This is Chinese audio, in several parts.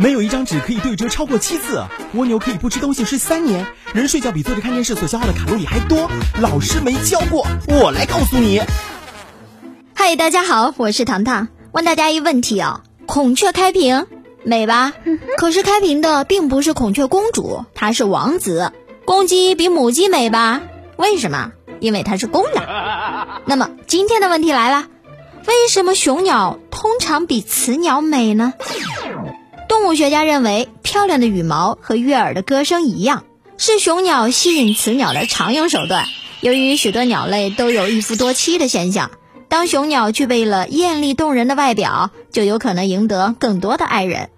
没有一张纸可以对折超过七次。蜗牛可以不吃东西睡三年。人睡觉比坐着看电视所消耗的卡路里还多。老师没教过，我来告诉你。嗨，大家好，我是糖糖。问大家一问题啊，孔雀开屏美吧？可是开屏的并不是孔雀公主，她是王子。公鸡比母鸡美吧？为什么？因为它是公的。那么今天的问题来了，为什么雄鸟通常比雌鸟美呢？动物学家认为，漂亮的羽毛和悦耳的歌声一样，是雄鸟吸引雌鸟的常用手段。由于许多鸟类都有一夫多妻的现象，当雄鸟具备了艳丽动人的外表，就有可能赢得更多的爱人。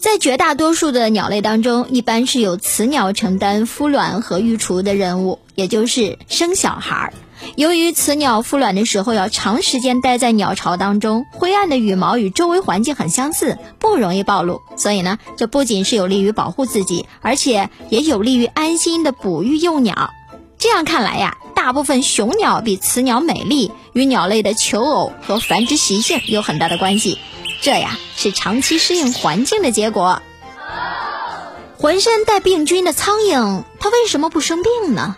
在绝大多数的鸟类当中，一般是由雌鸟承担孵卵和育雏的任务，也就是生小孩儿。由于雌鸟孵卵的时候要长时间待在鸟巢当中，灰暗的羽毛与周围环境很相似，不容易暴露，所以呢，这不仅是有利于保护自己，而且也有利于安心的哺育幼鸟。这样看来呀，大部分雄鸟比雌鸟美丽，与鸟类的求偶和繁殖习性有很大的关系。这呀是长期适应环境的结果。浑身带病菌的苍蝇，它为什么不生病呢？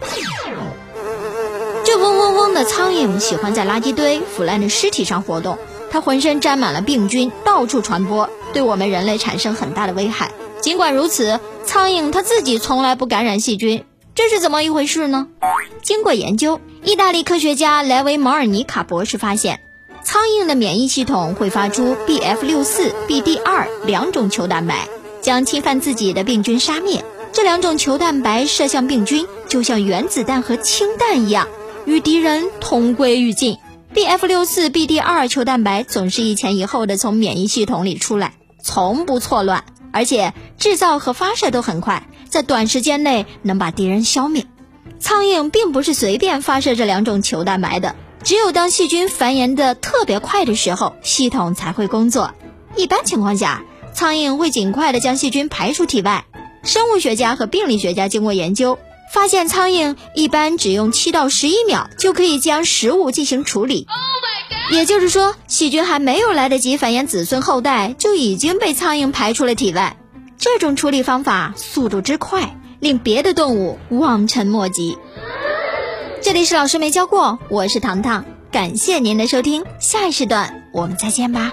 这嗡嗡嗡的苍蝇喜欢在垃圾堆、腐烂的尸体上活动，它浑身沾满了病菌，到处传播，对我们人类产生很大的危害。尽管如此，苍蝇它自己从来不感染细菌，这是怎么一回事呢？经过研究，意大利科学家莱维·毛尔尼卡博士发现。苍蝇的免疫系统会发出 Bf 六四、BD 二两种球蛋白，将侵犯自己的病菌杀灭。这两种球蛋白射向病菌，就像原子弹和氢弹一样，与敌人同归于尽。Bf 六四、BD 二球蛋白总是一前一后的从免疫系统里出来，从不错乱，而且制造和发射都很快，在短时间内能把敌人消灭。苍蝇并不是随便发射这两种球蛋白的。只有当细菌繁衍的特别快的时候，系统才会工作。一般情况下，苍蝇会尽快的将细菌排出体外。生物学家和病理学家经过研究，发现苍蝇一般只用七到十一秒就可以将食物进行处理。也就是说，细菌还没有来得及繁衍子孙后代，就已经被苍蝇排出了体外。这种处理方法速度之快，令别的动物望尘莫及。这里是老师没教过，我是糖糖，感谢您的收听，下一时段我们再见吧。